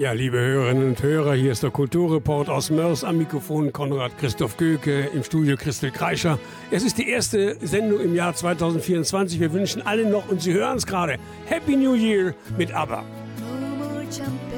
Ja, liebe Hörerinnen und Hörer, hier ist der Kulturreport aus Mörs am Mikrofon Konrad Christoph Göke, im Studio Christel Kreischer. Es ist die erste Sendung im Jahr 2024. Wir wünschen allen noch, und Sie hören es gerade, Happy New Year mit ABBA. No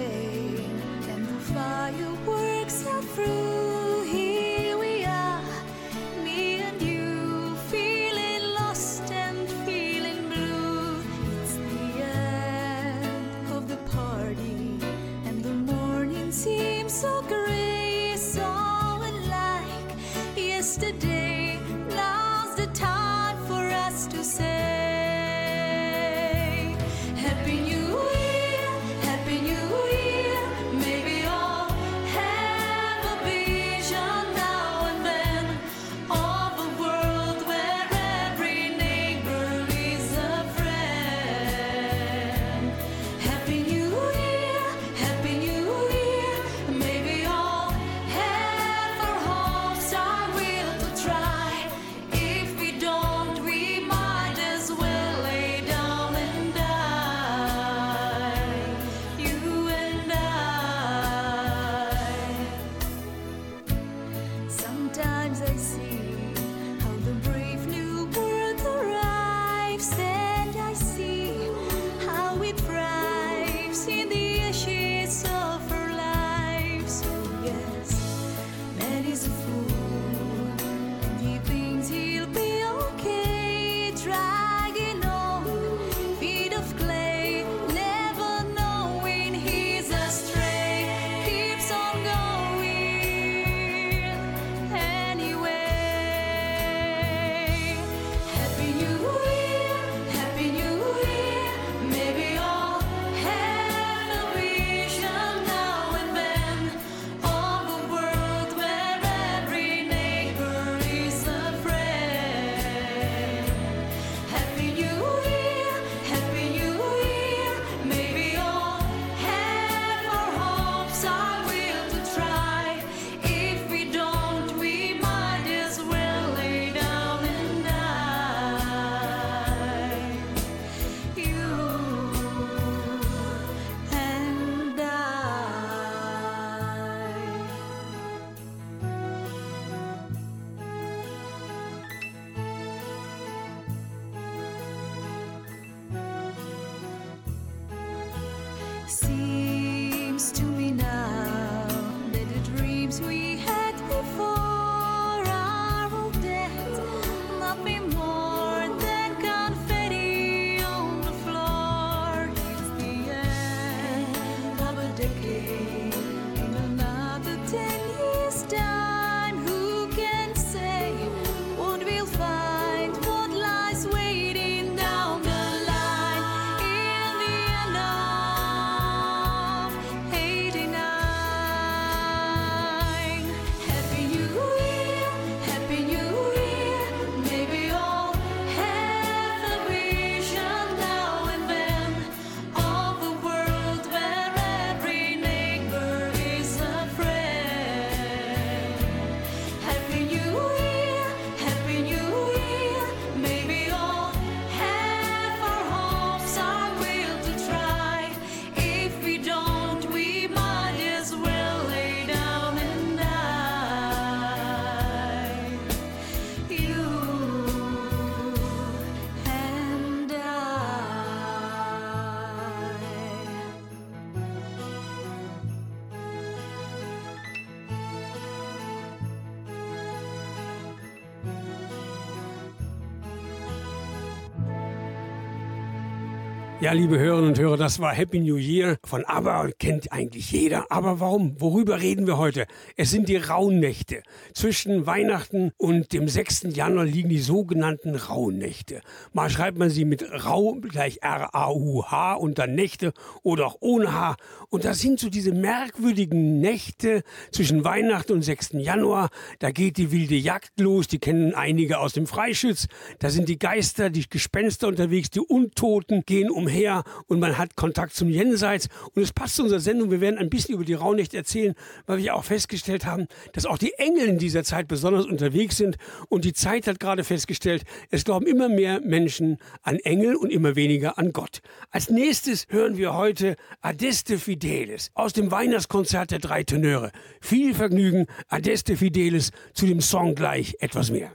Ja, liebe Hörerinnen und Hörer, das war Happy New Year von ABBA, kennt eigentlich jeder. Aber warum? Worüber reden wir heute? Es sind die Rauhnächte. Zwischen Weihnachten und dem 6. Januar liegen die sogenannten Rauhnächte. Mal schreibt man sie mit Rau gleich R-A-U-H und dann Nächte oder auch ohne H. Und das sind so diese merkwürdigen Nächte zwischen Weihnachten und 6. Januar. Da geht die wilde Jagd los, die kennen einige aus dem Freischütz. Da sind die Geister, die Gespenster unterwegs, die Untoten gehen umher umher und man hat Kontakt zum Jenseits. Und es passt zu unserer Sendung. Wir werden ein bisschen über die Rauhnächte erzählen, weil wir auch festgestellt haben, dass auch die Engel in dieser Zeit besonders unterwegs sind. Und die Zeit hat gerade festgestellt, es glauben immer mehr Menschen an Engel und immer weniger an Gott. Als nächstes hören wir heute Adeste Fidelis aus dem Weihnachtskonzert der drei Tenöre. Viel Vergnügen, Adeste Fidelis, zu dem Song gleich etwas mehr.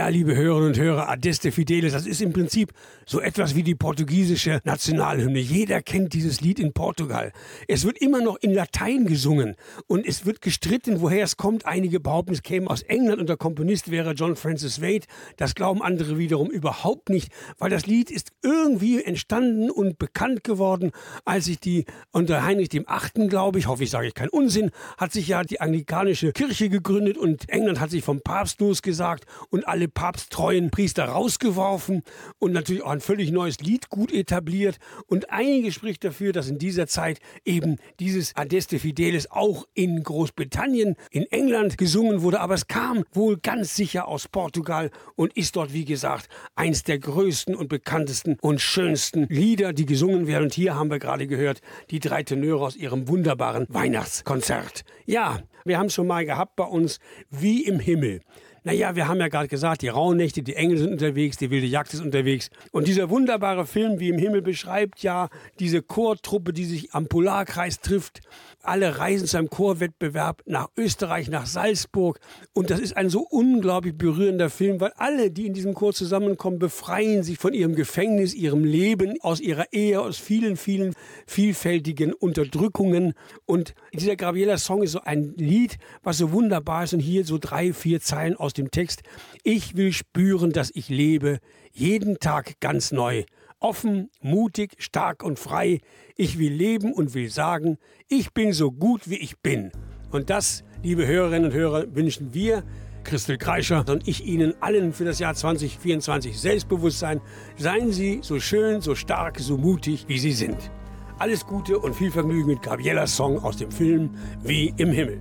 Ja, liebe Hörerinnen und Hörer, Adeste Fidelis, das ist im Prinzip so etwas wie die portugiesische Nationalhymne. Jeder kennt dieses Lied in Portugal. Es wird immer noch in Latein gesungen und es wird gestritten, woher es kommt. Einige behaupten, es käme aus England und der Komponist wäre John Francis Wade. Das glauben andere wiederum überhaupt nicht, weil das Lied ist irgendwie entstanden und bekannt geworden, als sich die unter Heinrich dem Achten, glaube ich, hoffe ich sage ich keinen Unsinn, hat sich ja die anglikanische Kirche gegründet und England hat sich vom Papst losgesagt und alle papsttreuen Priester rausgeworfen und natürlich auch ein völlig neues Lied gut etabliert. Und einige spricht dafür, dass in dieser Zeit eben dieses Adeste Fidelis auch in Großbritannien, in England gesungen wurde. Aber es kam wohl ganz sicher aus Portugal und ist dort, wie gesagt, eins der größten und bekanntesten und schönsten Lieder, die gesungen werden. Und hier haben wir gerade gehört, die drei Tenöre aus ihrem wunderbaren Weihnachtskonzert. Ja, wir haben es schon mal gehabt bei uns, wie im Himmel. Naja, wir haben ja gerade gesagt, die Rauhnächte, die Engel sind unterwegs, die wilde Jagd ist unterwegs. Und dieser wunderbare Film, wie im Himmel, beschreibt ja diese Chortruppe, die sich am Polarkreis trifft alle reisen zu einem Chorwettbewerb nach Österreich, nach Salzburg. Und das ist ein so unglaublich berührender Film, weil alle, die in diesem Chor zusammenkommen, befreien sich von ihrem Gefängnis, ihrem Leben, aus ihrer Ehe, aus vielen, vielen vielfältigen Unterdrückungen. Und dieser Gabriela-Song ist so ein Lied, was so wunderbar ist. Und hier so drei, vier Zeilen aus dem Text. Ich will spüren, dass ich lebe, jeden Tag ganz neu offen, mutig, stark und frei. Ich will leben und will sagen, ich bin so gut, wie ich bin. Und das, liebe Hörerinnen und Hörer, wünschen wir, Christel Kreischer und ich Ihnen allen für das Jahr 2024 Selbstbewusstsein. Seien Sie so schön, so stark, so mutig, wie Sie sind. Alles Gute und viel Vergnügen mit Gabrielas Song aus dem Film Wie im Himmel.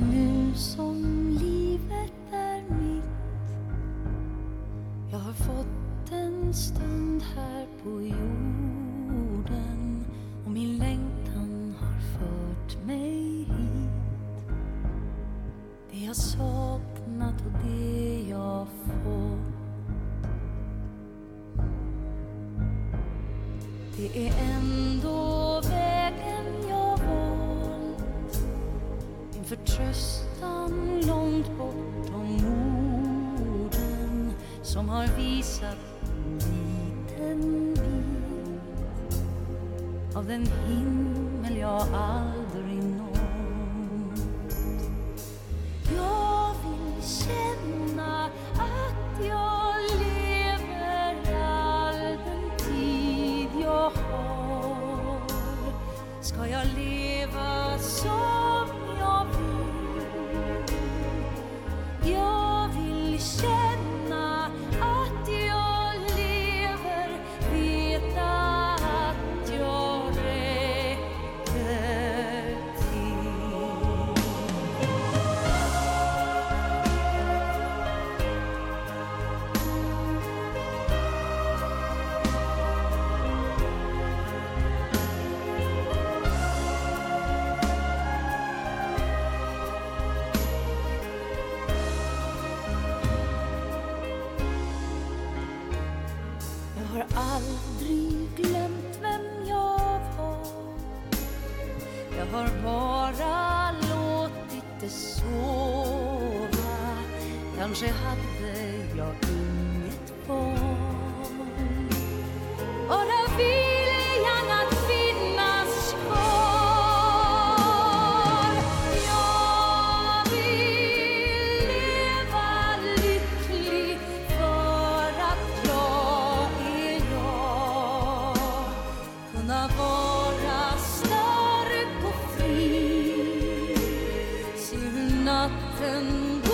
nu som livet är mitt. Jag har fått en stund här på jorden och min längtan har fört mig hit. Det jag saknat och det jag fått. Det är ändå vägen förtröstan långt bortom orden som har visat en liten bit av den himmel jag aldrig anlattım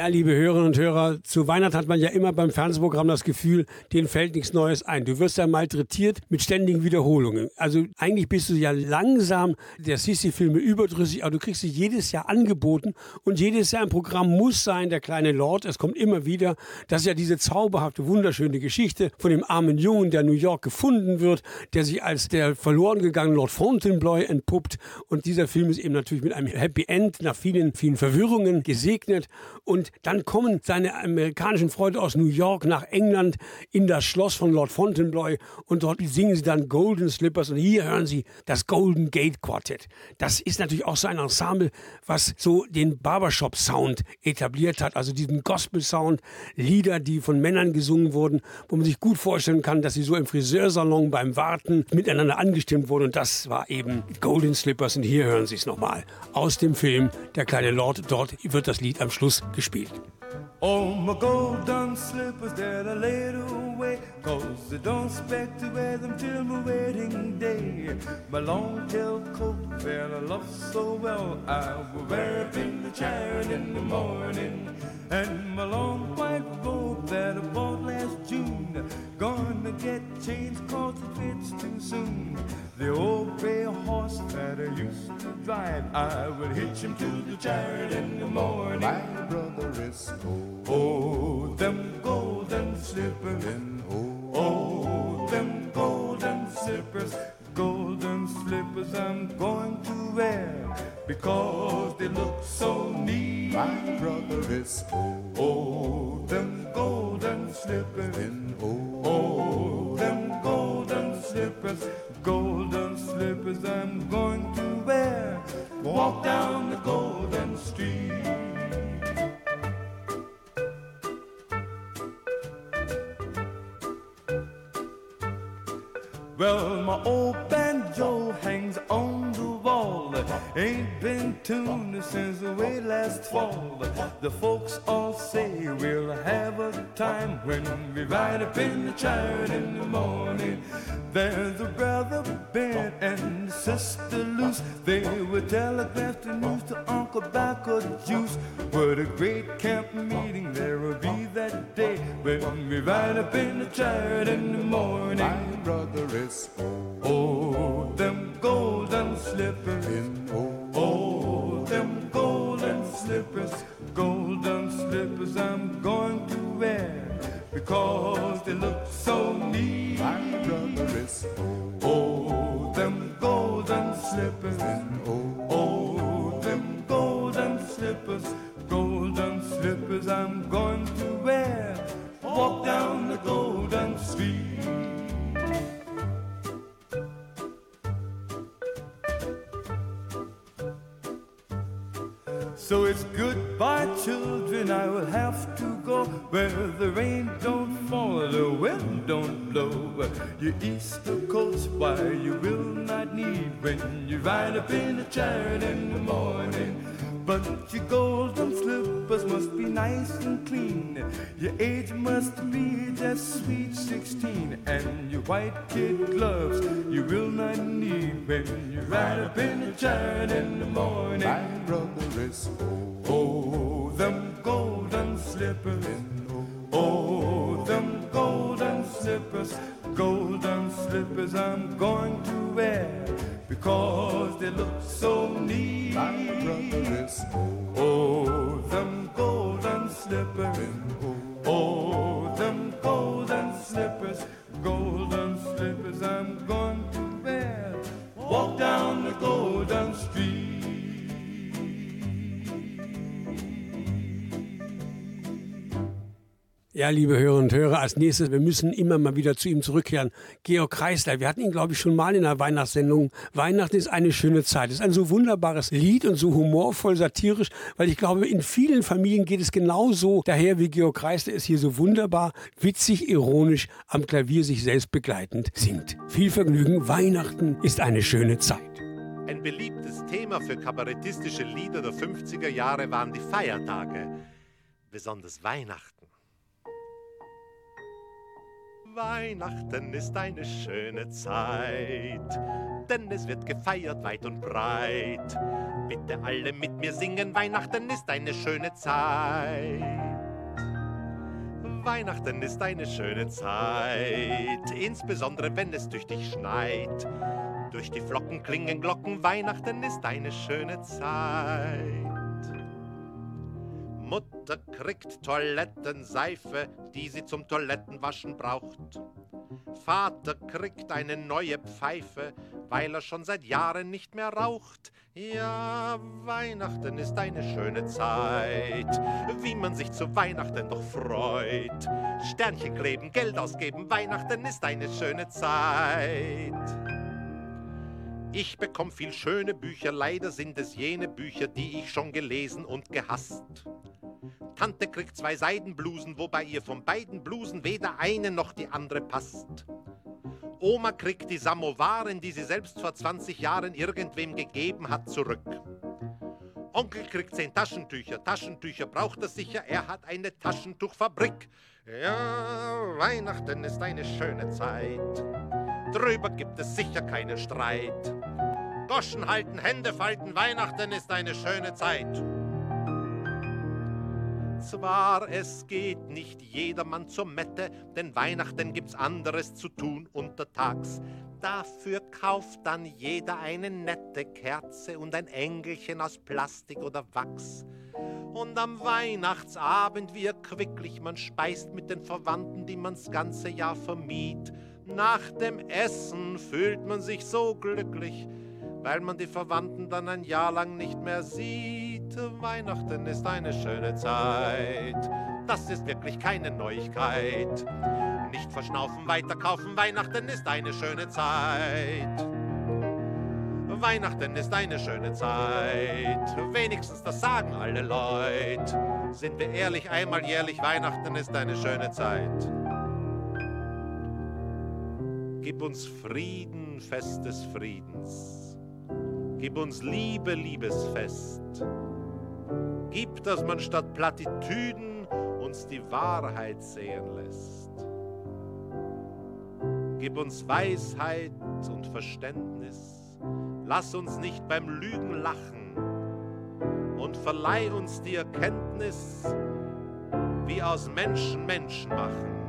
Ja, liebe Hörerinnen und Hörer, zu Weihnachten hat man ja immer beim Fernsehprogramm das Gefühl, denen fällt nichts Neues ein. Du wirst ja malträtiert mit ständigen Wiederholungen. Also eigentlich bist du ja langsam der Sissi-Filme überdrüssig, aber du kriegst sie jedes Jahr angeboten und jedes Jahr im Programm muss sein, der kleine Lord, es kommt immer wieder. Das ist ja diese zauberhafte, wunderschöne Geschichte von dem armen Jungen, der New York gefunden wird, der sich als der verloren gegangene Lord Fontainebleau entpuppt. Und dieser Film ist eben natürlich mit einem Happy End nach vielen, vielen Verwirrungen gesegnet. Und dann kommen seine amerikanischen Freunde aus New York nach England in das Schloss von Lord Fontainebleau und dort singen sie dann Golden Slippers und hier hören sie das Golden Gate Quartet. Das ist natürlich auch so ein Ensemble, was so den Barbershop Sound etabliert hat, also diesen Gospel Sound, Lieder, die von Männern gesungen wurden, wo man sich gut vorstellen kann, dass sie so im Friseursalon beim Warten miteinander angestimmt wurden und das war eben Golden Slippers und hier hören sie es nochmal aus dem Film Der kleine Lord. Dort wird das Lied am Schluss gespielt. Oh, my golden slippers that I laid away Cause I don't expect to wear them till my wedding day. My long tail coat that I love so well I will wear it in the chariot in the morning. And my long white robe that I bought get changed cause it fits too soon The old gray horse that I used to drive I will hitch him to the chariot in the morning My brother is cold. Oh, them golden slippers. oh, Oh, them golden slippers. Golden slippers I'm going to wear because they look so neat. My brother is old, old them golden slippers, old, old them golden slippers, golden slippers I'm going to wear. Walk down the golden street. Well, my old banjo hangs on Ain't been tuned since way last fall. The folks all say we'll have a time when we ride up in the chariot in the morning. There's a brother Ben and sister Luce. They will telegraph the news to Uncle Bacco Juice. What a great camp meeting there will be that day when we ride up in the chariot in the morning. My brother is. When you ride up in a chariot in the morning. But your golden slippers must be nice and clean. Your age must be just sweet 16. And your white kid gloves you will not need when you ride up in a chariot in the morning. My brother is old. Oh, them golden slippers. Oh, them golden slippers. Golden slippers I'm going to wear because they look so neat. My brother is old. Oh, them golden slippers. Oh, them golden slippers. Golden slippers I'm going to wear. Walk down the golden Ja, liebe Hörerinnen und Hörer, als nächstes, wir müssen immer mal wieder zu ihm zurückkehren. Georg Kreisler, wir hatten ihn, glaube ich, schon mal in einer Weihnachtssendung. Weihnachten ist eine schöne Zeit. Es ist ein so wunderbares Lied und so humorvoll, satirisch, weil ich glaube, in vielen Familien geht es genauso daher, wie Georg Kreisler es hier so wunderbar, witzig, ironisch am Klavier sich selbst begleitend singt. Viel Vergnügen, Weihnachten ist eine schöne Zeit. Ein beliebtes Thema für kabarettistische Lieder der 50er Jahre waren die Feiertage, besonders Weihnachten. Weihnachten ist eine schöne Zeit, denn es wird gefeiert weit und breit. Bitte alle mit mir singen, Weihnachten ist eine schöne Zeit. Weihnachten ist eine schöne Zeit, insbesondere wenn es tüchtig schneit. Durch die Flocken klingen Glocken, Weihnachten ist eine schöne Zeit. Mutter kriegt Toilettenseife, die sie zum Toilettenwaschen braucht. Vater kriegt eine neue Pfeife, weil er schon seit Jahren nicht mehr raucht. Ja, Weihnachten ist eine schöne Zeit, wie man sich zu Weihnachten doch freut. Sternchen kleben, Geld ausgeben, Weihnachten ist eine schöne Zeit. Ich bekomme viel schöne Bücher, leider sind es jene Bücher, die ich schon gelesen und gehasst. Tante kriegt zwei Seidenblusen, wobei ihr von beiden Blusen weder eine noch die andere passt. Oma kriegt die Samowaren, die sie selbst vor 20 Jahren irgendwem gegeben hat, zurück. Onkel kriegt zehn Taschentücher, Taschentücher braucht er sicher, er hat eine Taschentuchfabrik. Ja, Weihnachten ist eine schöne Zeit, drüber gibt es sicher keinen Streit. Goschen halten, Hände falten, Weihnachten ist eine schöne Zeit. Zwar, es geht nicht jedermann zur Mette, denn Weihnachten gibt's anderes zu tun untertags. Dafür kauft dann jeder eine nette Kerze und ein Engelchen aus Plastik oder Wachs. Und am Weihnachtsabend, wie erquicklich man speist mit den Verwandten, die man's ganze Jahr vermied. Nach dem Essen fühlt man sich so glücklich, weil man die Verwandten dann ein Jahr lang nicht mehr sieht. Weihnachten ist eine schöne Zeit, das ist wirklich keine Neuigkeit. Nicht verschnaufen, weiterkaufen, Weihnachten ist eine schöne Zeit. Weihnachten ist eine schöne Zeit, wenigstens das sagen alle Leute. Sind wir ehrlich, einmal jährlich, Weihnachten ist eine schöne Zeit. Gib uns Frieden, Fest des Friedens. Gib uns Liebe, Liebesfest. Gib, dass man statt Plattitüden uns die Wahrheit sehen lässt. Gib uns Weisheit und Verständnis. Lass uns nicht beim Lügen lachen und verleih uns die Erkenntnis, wie aus Menschen Menschen machen.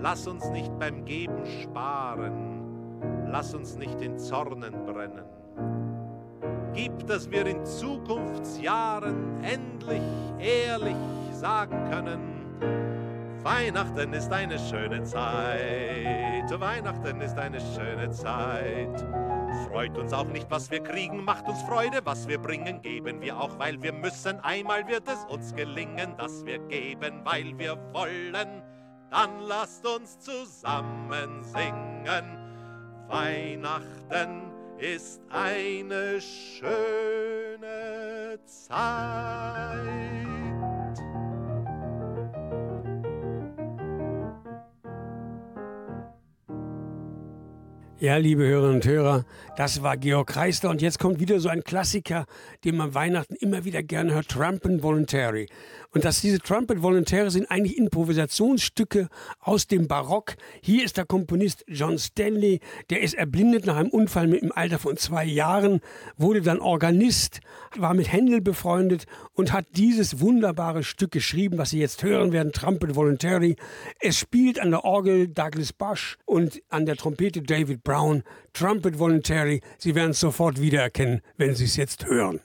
Lass uns nicht beim Geben sparen, lass uns nicht in Zornen brennen. Gib, dass wir in Zukunftsjahren endlich ehrlich sagen können, Weihnachten ist eine schöne Zeit, Weihnachten ist eine schöne Zeit. Freut uns auch nicht, was wir kriegen, macht uns Freude, was wir bringen, geben wir auch, weil wir müssen. Einmal wird es uns gelingen, dass wir geben, weil wir wollen dann lasst uns zusammen singen. Weihnachten ist eine schöne Zeit. Ja, liebe Hörerinnen und Hörer, das war Georg Kreisler und jetzt kommt wieder so ein Klassiker, den man Weihnachten immer wieder gerne hört, Trumpet Voluntary. Und dass diese Trumpet Volontäre sind eigentlich Improvisationsstücke aus dem Barock. Hier ist der Komponist John Stanley, der ist erblindet nach einem Unfall im Alter von zwei Jahren, wurde dann Organist, war mit Händel befreundet und hat dieses wunderbare Stück geschrieben, was Sie jetzt hören werden, Trumpet Voluntary. Es spielt an der Orgel Douglas Bush und an der Trompete David Brown. Trumpet Voluntary, Sie werden es sofort wiedererkennen, wenn Sie es jetzt hören.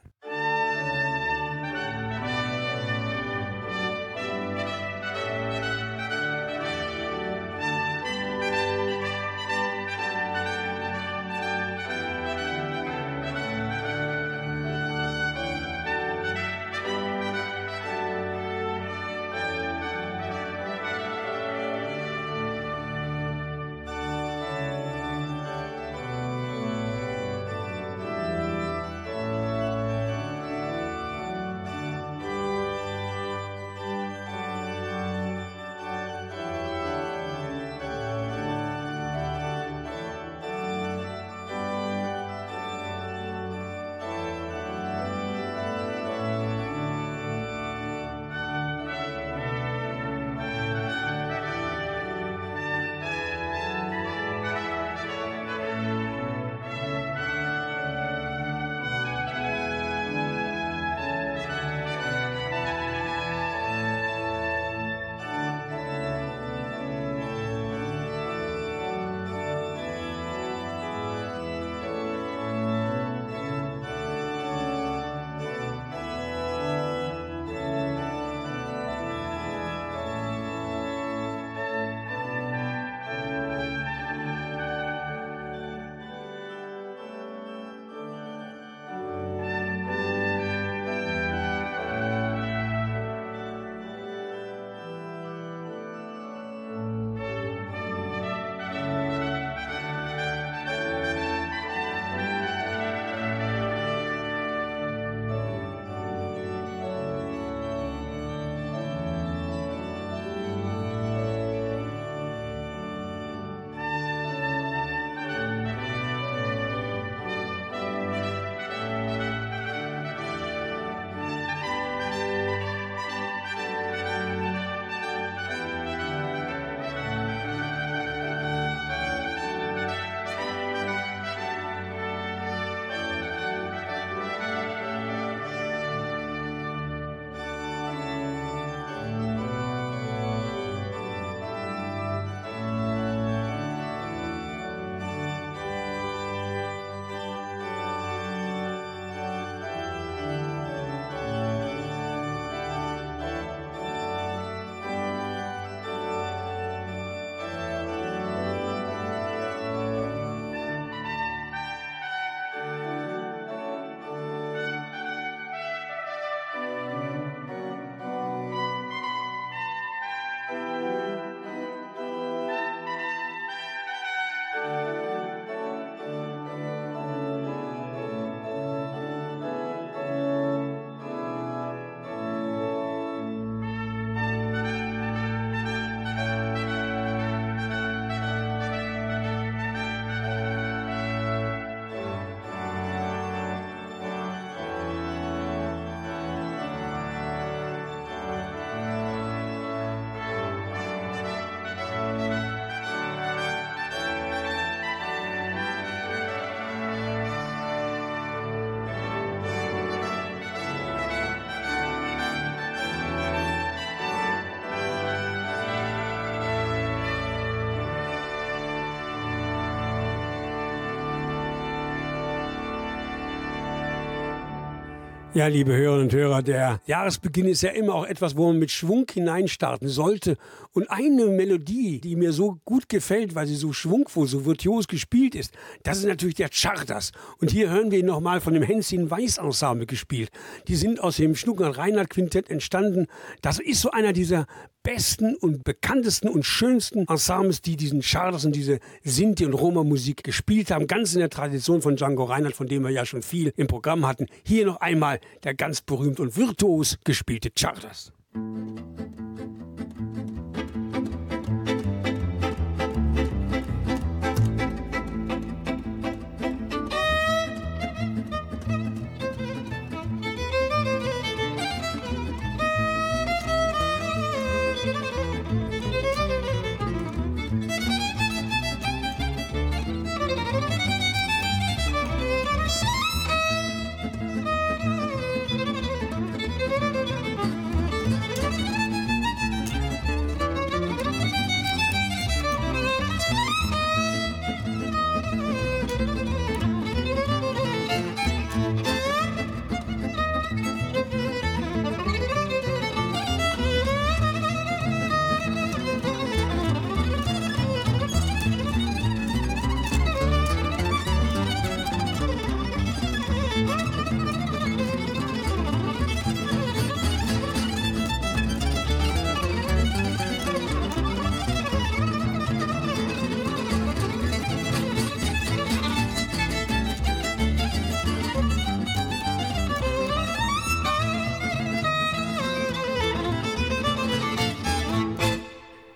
Ja, liebe Hörerinnen und Hörer, der Jahresbeginn ist ja immer auch etwas, wo man mit Schwung hineinstarten sollte. Und eine Melodie, die mir so gut gefällt, weil sie so schwungvoll, so virtuos gespielt ist, das ist natürlich der Charters. Und hier hören wir ihn nochmal von dem Hänschen Weiß Ensemble gespielt. Die sind aus dem Schnuckern Reinhardt Quintett entstanden. Das ist so einer dieser besten und bekanntesten und schönsten Ensembles, die diesen Charters und diese Sinti- und Roma-Musik gespielt haben. Ganz in der Tradition von Django Reinhardt, von dem wir ja schon viel im Programm hatten. Hier noch einmal der ganz berühmt und virtuos gespielte Charters.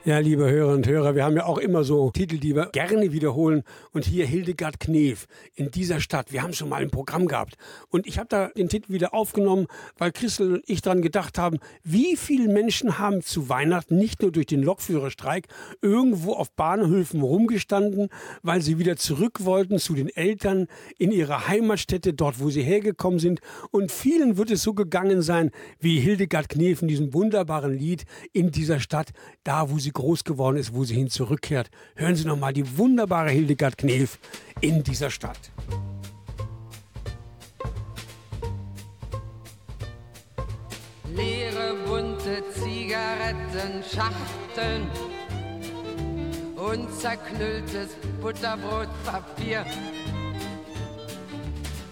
Ja, liebe Hörer und Hörer, wir haben ja auch immer so Titel, die wir gerne wiederholen. Und hier Hildegard Knef in dieser Stadt. Wir haben schon mal ein Programm gehabt. Und ich habe da den Titel wieder aufgenommen, weil Christel und ich daran gedacht haben, wie viele Menschen haben zu Weihnachten nicht nur durch den Lokführerstreik irgendwo auf Bahnhöfen rumgestanden, weil sie wieder zurück wollten zu den Eltern in ihre Heimatstätte, dort wo sie hergekommen sind. Und vielen wird es so gegangen sein, wie Hildegard Knef in diesem wunderbaren Lied in dieser Stadt, da wo sie groß geworden ist, wo sie hin zurückkehrt. Hören Sie noch mal die wunderbare Hildegard Knef in dieser Stadt. Leere bunte Zigarettenschachteln und zerknülltes Butterbrotpapier.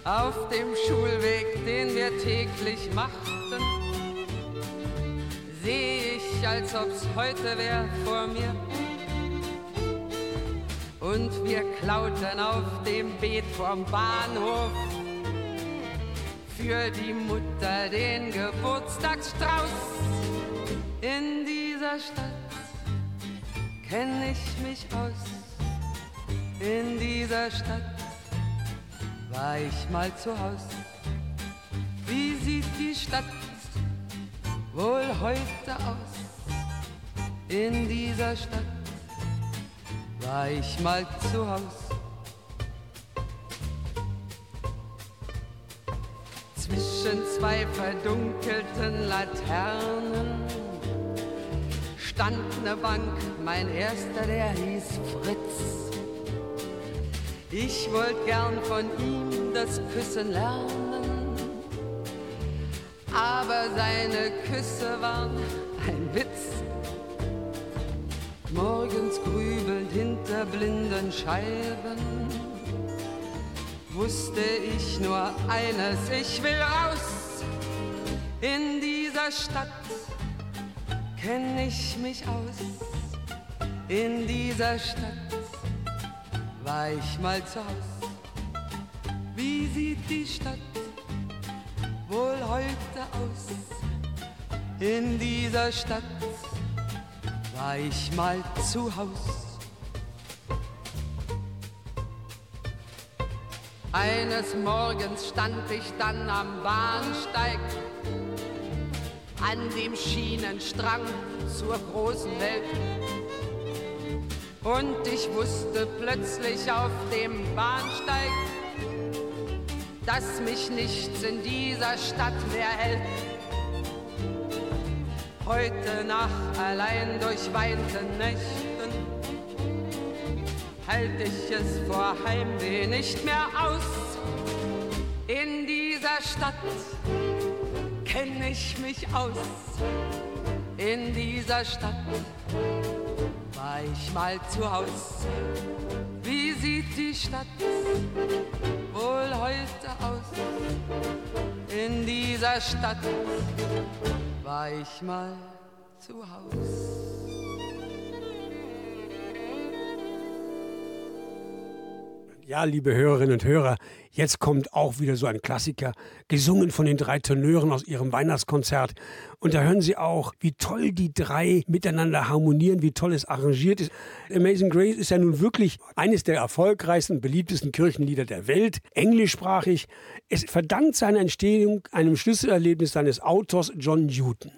Auf dem Schulweg, den wir täglich machten, sehe ich, als ob's heute wär vor mir. Und wir klauten auf dem Beet vom Bahnhof für die Mutter den Geburtstagsstrauß. In dieser Stadt kenn ich mich aus. In dieser Stadt war ich mal zu Haus. Wie sieht die Stadt wohl heute aus? In dieser Stadt war ich mal zu Haus. Zwischen zwei verdunkelten Laternen stand ne Bank, mein erster, der hieß Fritz. Ich wollte gern von ihm das Küssen lernen, aber seine Küsse waren ein Witz. Morgens grübelnd hinter blinden Scheiben wusste ich nur eines, ich will raus in dieser Stadt, kenn ich mich aus. In dieser Stadt war ich mal zu Haus. Wie sieht die Stadt wohl heute aus? In dieser Stadt war ich mal zu Haus. Eines Morgens stand ich dann am Bahnsteig, an dem Schienenstrang zur großen Welt. Und ich wusste plötzlich auf dem Bahnsteig, dass mich nichts in dieser Stadt mehr hält. Heute Nacht allein durch weite Nächte halt ich es vor Heimweh nicht mehr aus. In dieser Stadt kenn ich mich aus. In dieser Stadt war ich mal zu Haus. Die Stadt wohl heute aus? In dieser Stadt war ich mal zu Haus. Ja, liebe Hörerinnen und Hörer, jetzt kommt auch wieder so ein Klassiker, gesungen von den drei Tenören aus ihrem Weihnachtskonzert. Und da hören Sie auch, wie toll die drei miteinander harmonieren, wie toll es arrangiert ist. Amazing Grace ist ja nun wirklich eines der erfolgreichsten, beliebtesten Kirchenlieder der Welt, englischsprachig. Es verdankt seine Entstehung einem Schlüsselerlebnis seines Autors John Newton.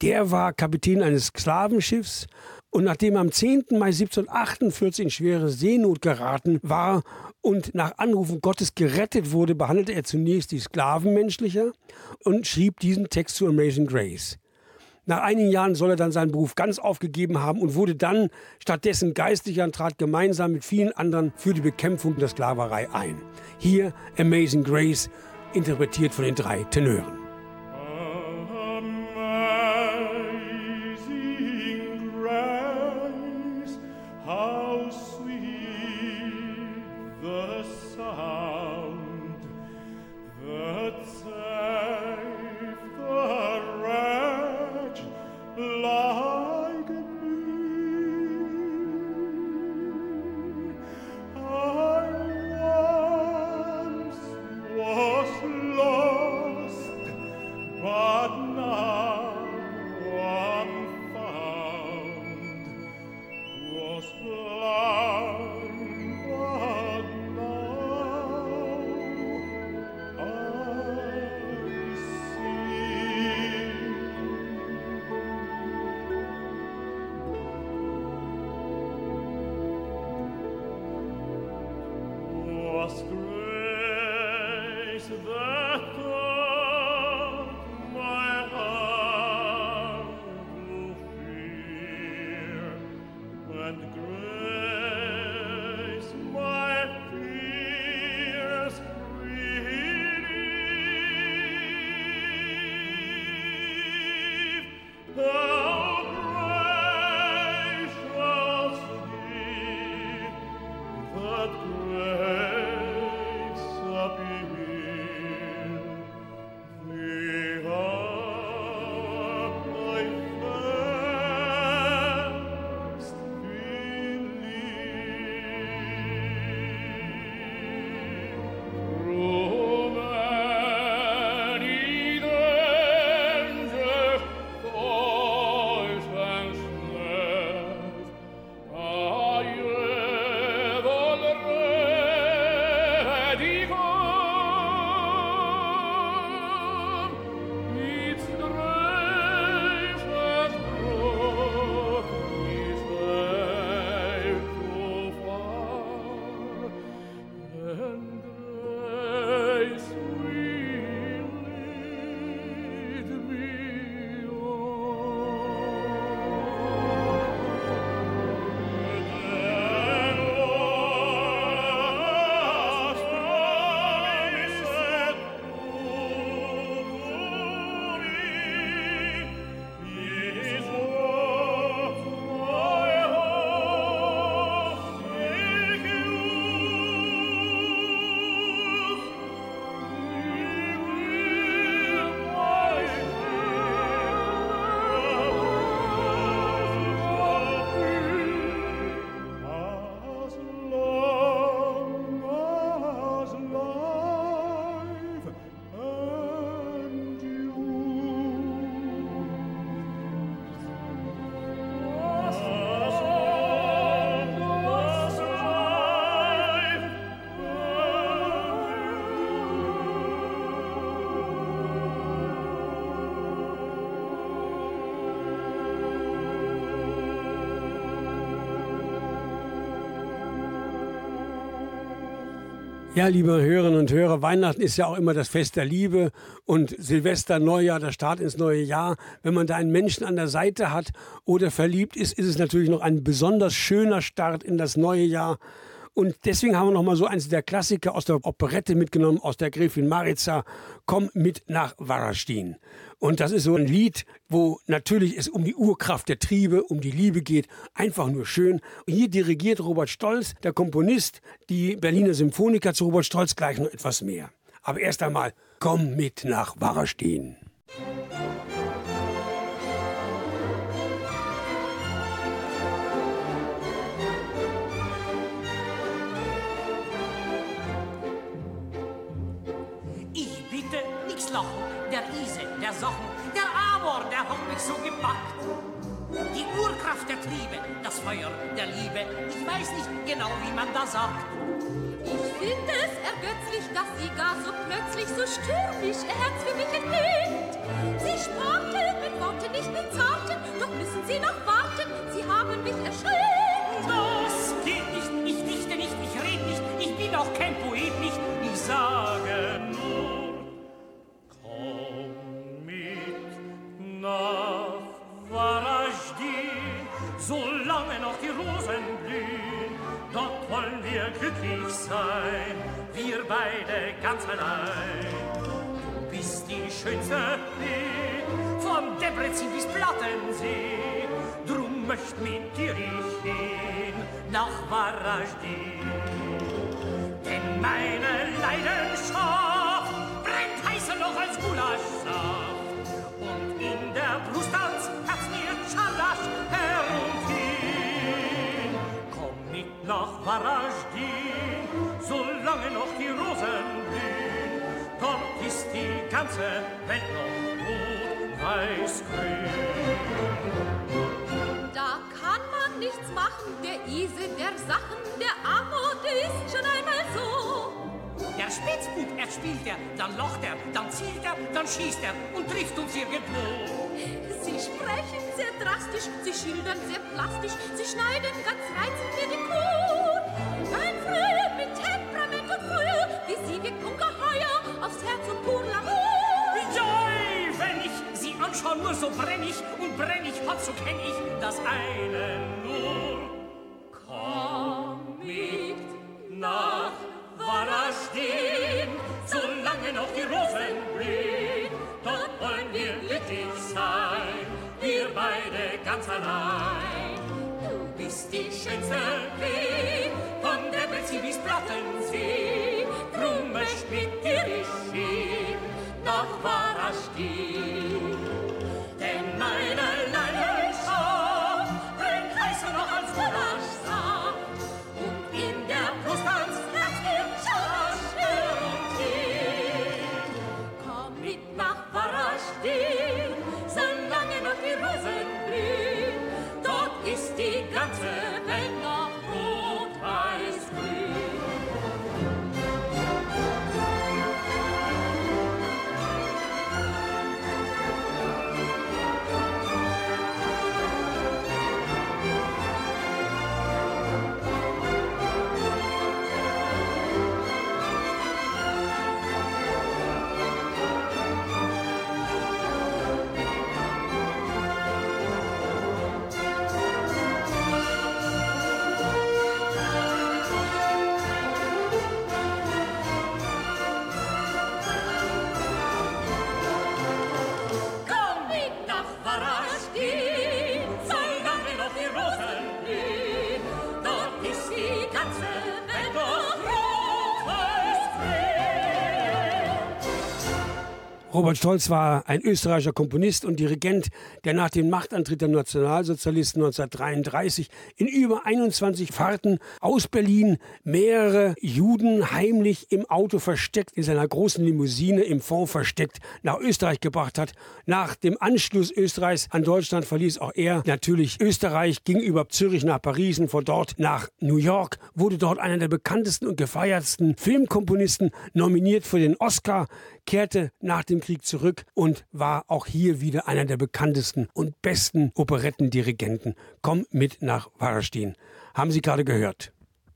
Der war Kapitän eines Sklavenschiffs und nachdem er am 10. Mai 1748 in schwere Seenot geraten war und nach Anrufen Gottes gerettet wurde, behandelte er zunächst die Sklaven menschlicher und schrieb diesen Text zu Amazing Grace. Nach einigen Jahren soll er dann seinen Beruf ganz aufgegeben haben und wurde dann stattdessen Geistlicher und trat gemeinsam mit vielen anderen für die Bekämpfung der Sklaverei ein. Hier Amazing Grace, interpretiert von den drei Tenören. Ja, liebe Hörerinnen und Hörer, Weihnachten ist ja auch immer das Fest der Liebe und Silvester, Neujahr, der Start ins neue Jahr. Wenn man da einen Menschen an der Seite hat oder verliebt ist, ist es natürlich noch ein besonders schöner Start in das neue Jahr. Und deswegen haben wir noch mal so eins der Klassiker aus der Operette mitgenommen, aus der Gräfin Maritza, Komm mit nach Warastin. Und das ist so ein Lied, wo natürlich es um die Urkraft der Triebe, um die Liebe geht. Einfach nur schön. Hier dirigiert Robert Stolz, der Komponist, die Berliner Symphoniker zu Robert Stolz gleich noch etwas mehr. Aber erst einmal, komm mit nach Warastin. Ich so gepackt. Die Urkraft der Triebe, das Feuer der Liebe, ich weiß nicht genau, wie man das sagt. Ich finde es ergötzlich, dass Sie gar so plötzlich so stürmisch Ihr Herz für mich entgeht. Sie sporteln mit Worten, nicht Zarten, doch müssen Sie noch warten, beide ganz allein. Du bist die schönste Fee, von Debrecen bis Plattensee, drum möcht mit dir ich gehen nach Warajdi. Denn meine Leidenschaft brennt heißer noch als Gulaschsaft. Und in der Brust als Herz mir Chalasch herumfiel. Komm mit nach Warajdi, solange noch die Rosen blühen. Dort ist die ganze Welt noch rot, weiß, grün. Da kann man nichts machen, der Ise der Sachen, der Amor, der ist schon einmal so. Der Spitzbub, er spielt er, dann locht er, dann zielt er, dann schießt er und trifft uns irgendwo. Sie sprechen sehr drastisch, sie schildern sehr plastisch, sie schneiden ganz reizend mir den Chor. Anschaue, nur so brenn ich und brenn ich hot, so kenn ich das eine nur. Komm mit nach Warastin, solange noch die Rosen blühen, dort wollen wir glücklich sein, wir beide ganz allein. Du bist die schönste Fee, von der Betsy bis Plattensee, drum möcht mit dir ich gehen, nach Warastin. Robert Stolz war ein österreichischer Komponist und Dirigent, der nach dem Machtantritt der Nationalsozialisten 1933 in über 21 Fahrten aus Berlin mehrere Juden heimlich im Auto versteckt, in seiner großen Limousine im Fond versteckt, nach Österreich gebracht hat. Nach dem Anschluss Österreichs an Deutschland verließ auch er natürlich Österreich, ging über Zürich nach Paris und von dort nach New York, wurde dort einer der bekanntesten und gefeiertsten Filmkomponisten, nominiert für den Oscar, kehrte nach dem Krieg zurück und war auch hier wieder einer der bekanntesten und besten Operettendirigenten. Komm mit nach Warstein. Haben Sie gerade gehört.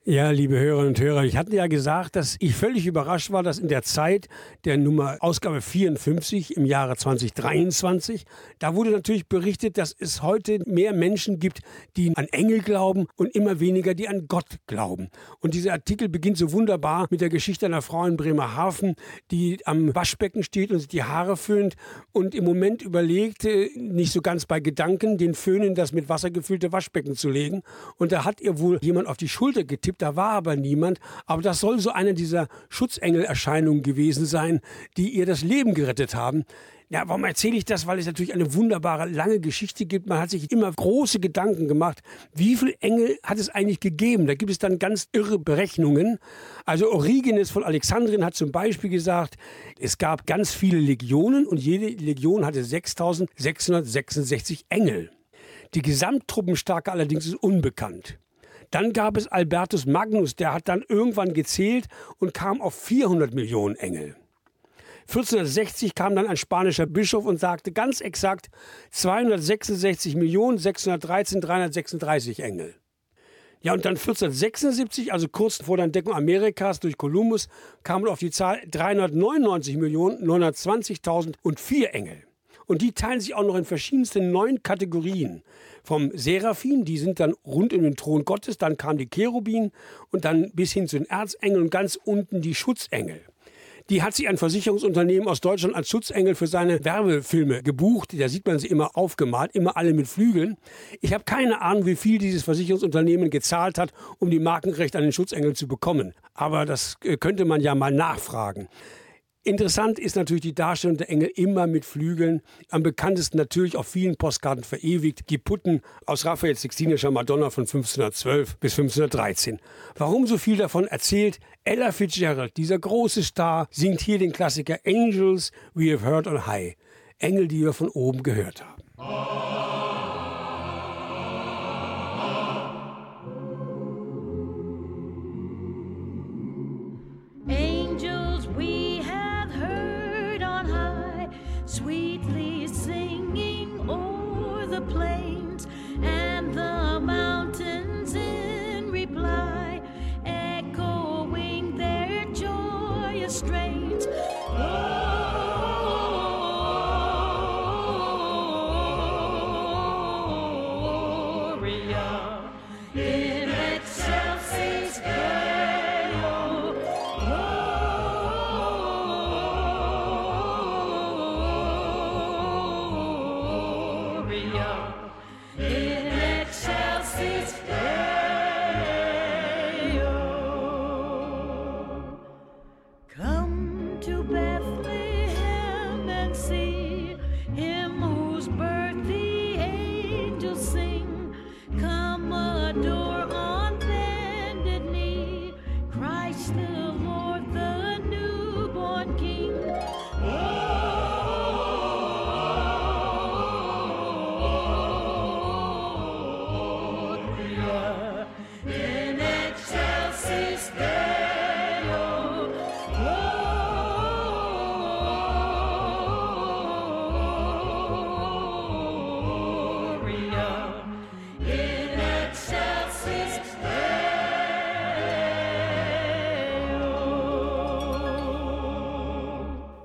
Ja, liebe Hörerinnen und Hörer, ich hatte ja gesagt, dass ich völlig überrascht war, dass in der Zeit der Nummer Ausgabe 54 im Jahre 2023, da wurde natürlich berichtet, dass es heute mehr Menschen gibt, die an Engel glauben und immer weniger, die an Gott glauben. Und dieser Artikel beginnt so wunderbar mit der Geschichte einer Frau in Bremerhaven, die am Waschbecken steht und sich die Haare föhnt und im Moment überlegt, nicht so ganz bei Gedanken, den Föhn in das mit Wasser gefüllte Waschbecken zu legen. Und da hat ihr wohl jemand auf die Schulter getippt gibt, da war aber niemand. Aber das soll so eine dieser Schutzengelerscheinungen gewesen sein, die ihr das Leben gerettet haben. Ja, warum erzähle ich das? Weil es natürlich eine wunderbare, lange Geschichte gibt. Man hat sich immer große Gedanken gemacht, wie viele Engel hat es eigentlich gegeben? Da gibt es dann ganz irre Berechnungen. Also Origenes von Alexandrien hat zum Beispiel gesagt, es gab ganz viele Legionen und jede Legion hatte 6666 Engel. Die Gesamttruppenstärke allerdings ist unbekannt. Dann gab es Albertus Magnus, der hat dann irgendwann gezählt und kam auf 400 Millionen Engel. 1460 kam dann ein spanischer Bischof und sagte ganz exakt 266 Millionen 613 336 Engel. Ja, und dann 1476, also kurz vor der Entdeckung Amerikas durch Kolumbus, kam man auf die Zahl 399 Millionen 920.000 und vier Engel. Und die teilen sich auch noch in verschiedensten neun Kategorien vom Seraphim, die sind dann rund um den Thron Gottes, dann kamen die Cherubin und dann bis hin zu den Erzengeln und ganz unten die Schutzengel. Die hat sich ein Versicherungsunternehmen aus Deutschland als Schutzengel für seine Werbefilme gebucht. Da sieht man sie immer aufgemalt, immer alle mit Flügeln. Ich habe keine Ahnung, wie viel dieses Versicherungsunternehmen gezahlt hat, um die Markenrechte an den Schutzengel zu bekommen. Aber das äh, könnte man ja mal nachfragen. Interessant ist natürlich die Darstellung der Engel immer mit Flügeln. Am bekanntesten natürlich auf vielen Postkarten verewigt die Putten aus Raphael Sixtinischer Madonna von 1512 bis 1513. Warum so viel davon erzählt? Ella Fitzgerald, dieser große Star, singt hier den Klassiker Angels We Have Heard on High. Engel, die wir von oben gehört haben.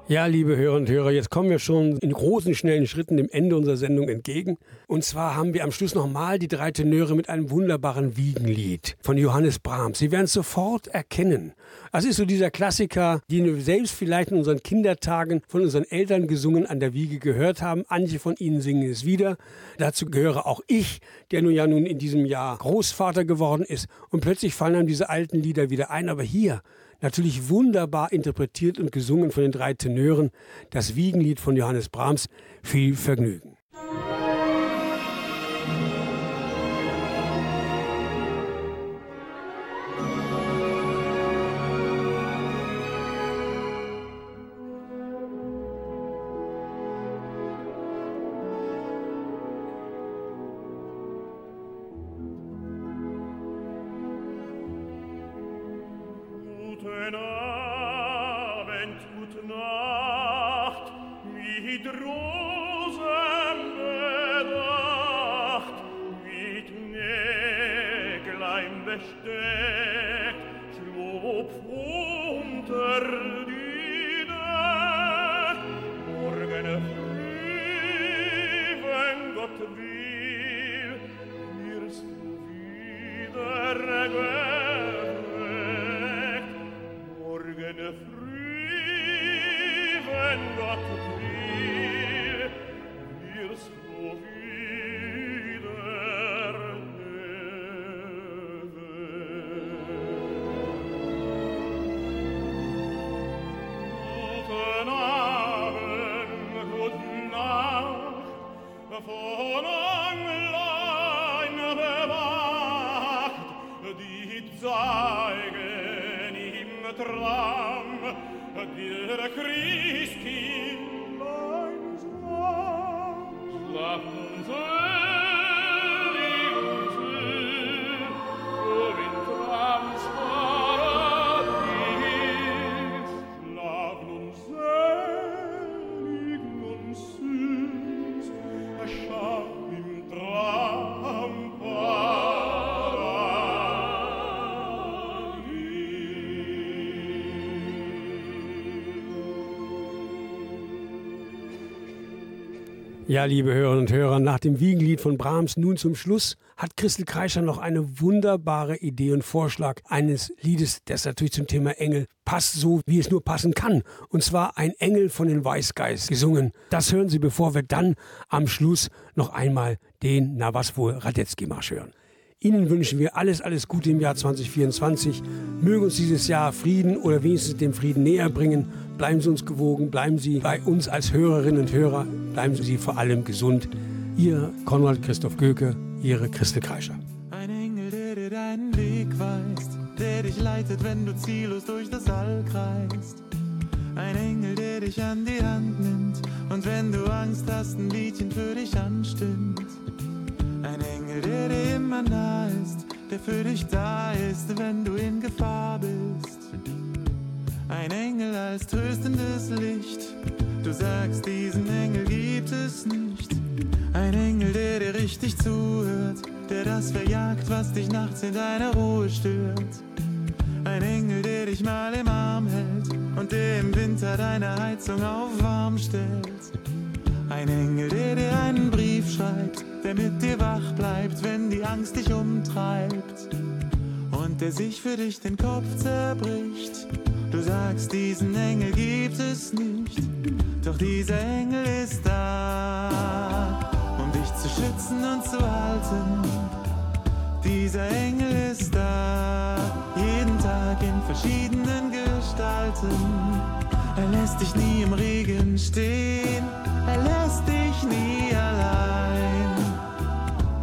Ja, liebe Hörer und Hörer, jetzt kommen wir schon in großen, schnellen Schritten dem Ende unserer Sendung entgegen. Und zwar haben wir am Schluss nochmal die drei Tenöre mit einem wunderbaren Wiegenlied von Johannes Brahms. Sie werden es sofort erkennen. Das ist so dieser Klassiker, den wir selbst vielleicht in unseren Kindertagen von unseren Eltern gesungen an der Wiege gehört haben. Manche von ihnen singen es wieder. Dazu gehöre auch ich, der nun ja nun in diesem Jahr Großvater geworden ist. Und plötzlich fallen einem diese alten Lieder wieder ein. Aber hier, Natürlich wunderbar interpretiert und gesungen von den drei Tenören. Das Wiegenlied von Johannes Brahms. Viel Vergnügen. Ja, liebe Hörerinnen und Hörer, nach dem Wiegenlied von Brahms nun zum Schluss hat Christel Kreischer noch eine wunderbare Idee und Vorschlag eines Liedes, das natürlich zum Thema Engel passt, so wie es nur passen kann. Und zwar ein Engel von den Weißgeist gesungen. Das hören Sie, bevor wir dann am Schluss noch einmal den, na was wohl, Radetzky-Marsch hören. Ihnen wünschen wir alles, alles Gute im Jahr 2024. Möge uns dieses Jahr Frieden oder wenigstens den Frieden näher bringen. Bleiben Sie uns gewogen, bleiben Sie bei uns als Hörerinnen und Hörer, bleiben Sie vor allem gesund. Ihr Konrad Christoph Göke, Ihre Christel Kreischer. Ein Engel, der dir deinen Weg weist, der dich leitet, wenn du ziellos durch das All kreist. Ein Engel, der dich an die Hand nimmt und wenn du Angst hast, ein Liedchen für dich anstimmt. Ein Engel, der dir immer nah ist, der für dich da ist, wenn du in Gefahr bist. Ein Engel als tröstendes Licht, du sagst, diesen Engel gibt es nicht. Ein Engel, der dir richtig zuhört, der das verjagt, was dich nachts in deiner Ruhe stört. Ein Engel, der dich mal im Arm hält und der im Winter deine Heizung auf warm stellt. Ein Engel, der dir einen Brief schreibt, der mit dir wach bleibt, wenn die Angst dich umtreibt. Und der sich für dich den Kopf zerbricht. Du sagst, diesen Engel gibt es nicht, doch dieser Engel ist da, um dich zu schützen und zu halten. Dieser Engel ist da, jeden Tag in verschiedenen Gestalten. Er lässt dich nie im Regen stehen, er lässt dich nie allein.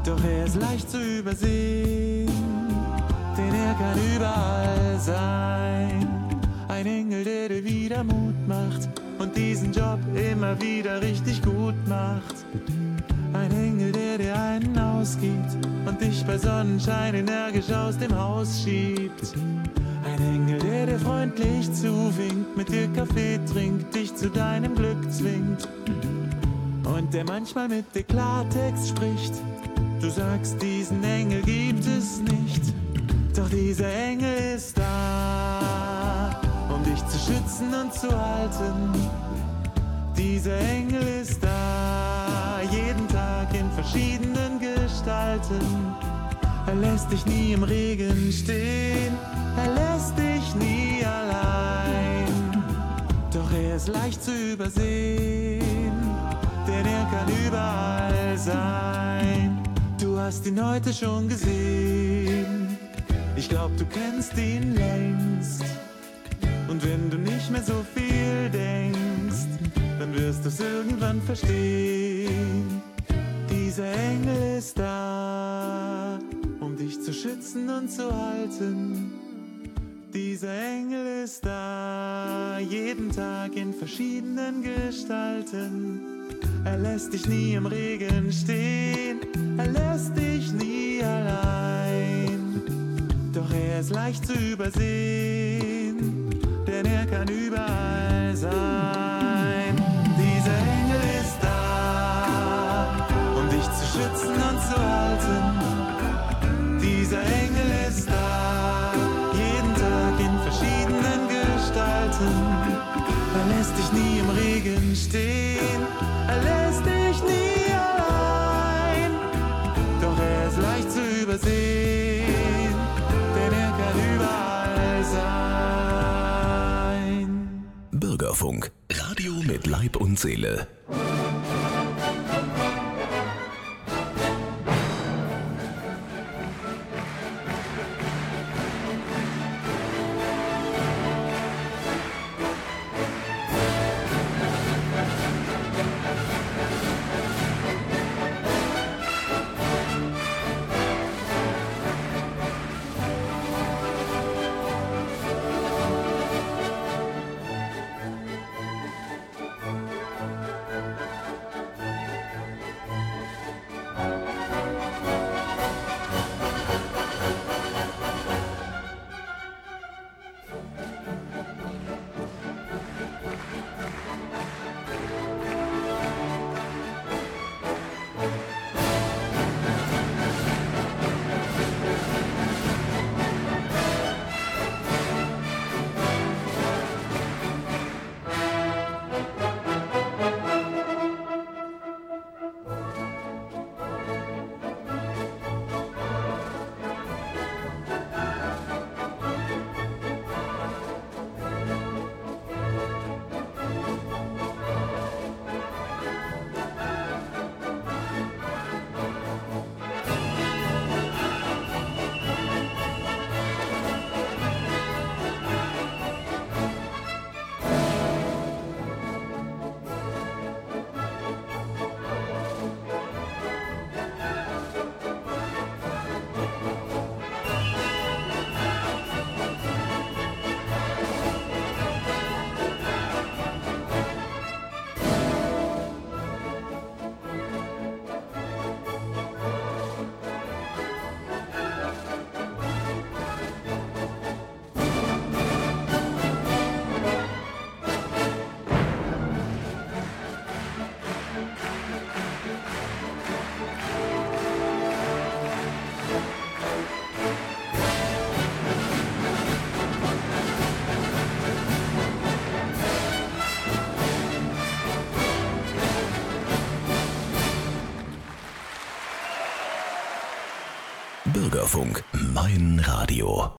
Doch er ist leicht zu übersehen, denn er kann überall sein. Ein Engel, der dir wieder Mut macht und diesen Job immer wieder richtig gut macht. Ein Engel, der dir einen ausgibt und dich bei Sonnenschein energisch aus dem Haus schiebt. Ein Engel, der dir freundlich zuwinkt, mit dir Kaffee trinkt, dich zu deinem Glück zwingt. Und der manchmal mit dir Klartext spricht. Du sagst, diesen Engel gibt es nicht. Doch dieser Engel ist da, dich zu schützen und zu halten. Dieser Engel ist da, jeden Tag in verschiedenen Gestalten. Er lässt dich nie im Regen stehen, er lässt dich nie allein. Doch er ist leicht zu übersehen, denn er kann überall sein. Du hast ihn heute schon gesehen, ich glaub, du kennst ihn längst. Und wenn du nicht mehr so viel denkst, dann wirst du's irgendwann verstehen. Dieser Engel ist da, um dich zu schützen und zu halten. Dieser Engel ist da, jeden Tag in verschiedenen Gestalten. Er lässt dich nie im Regen stehen, er lässt dich nie allein. Doch er ist leicht zu übersehen, denn er kann überall sein. Leib und Seele. Bürgerfunk, mein Radio.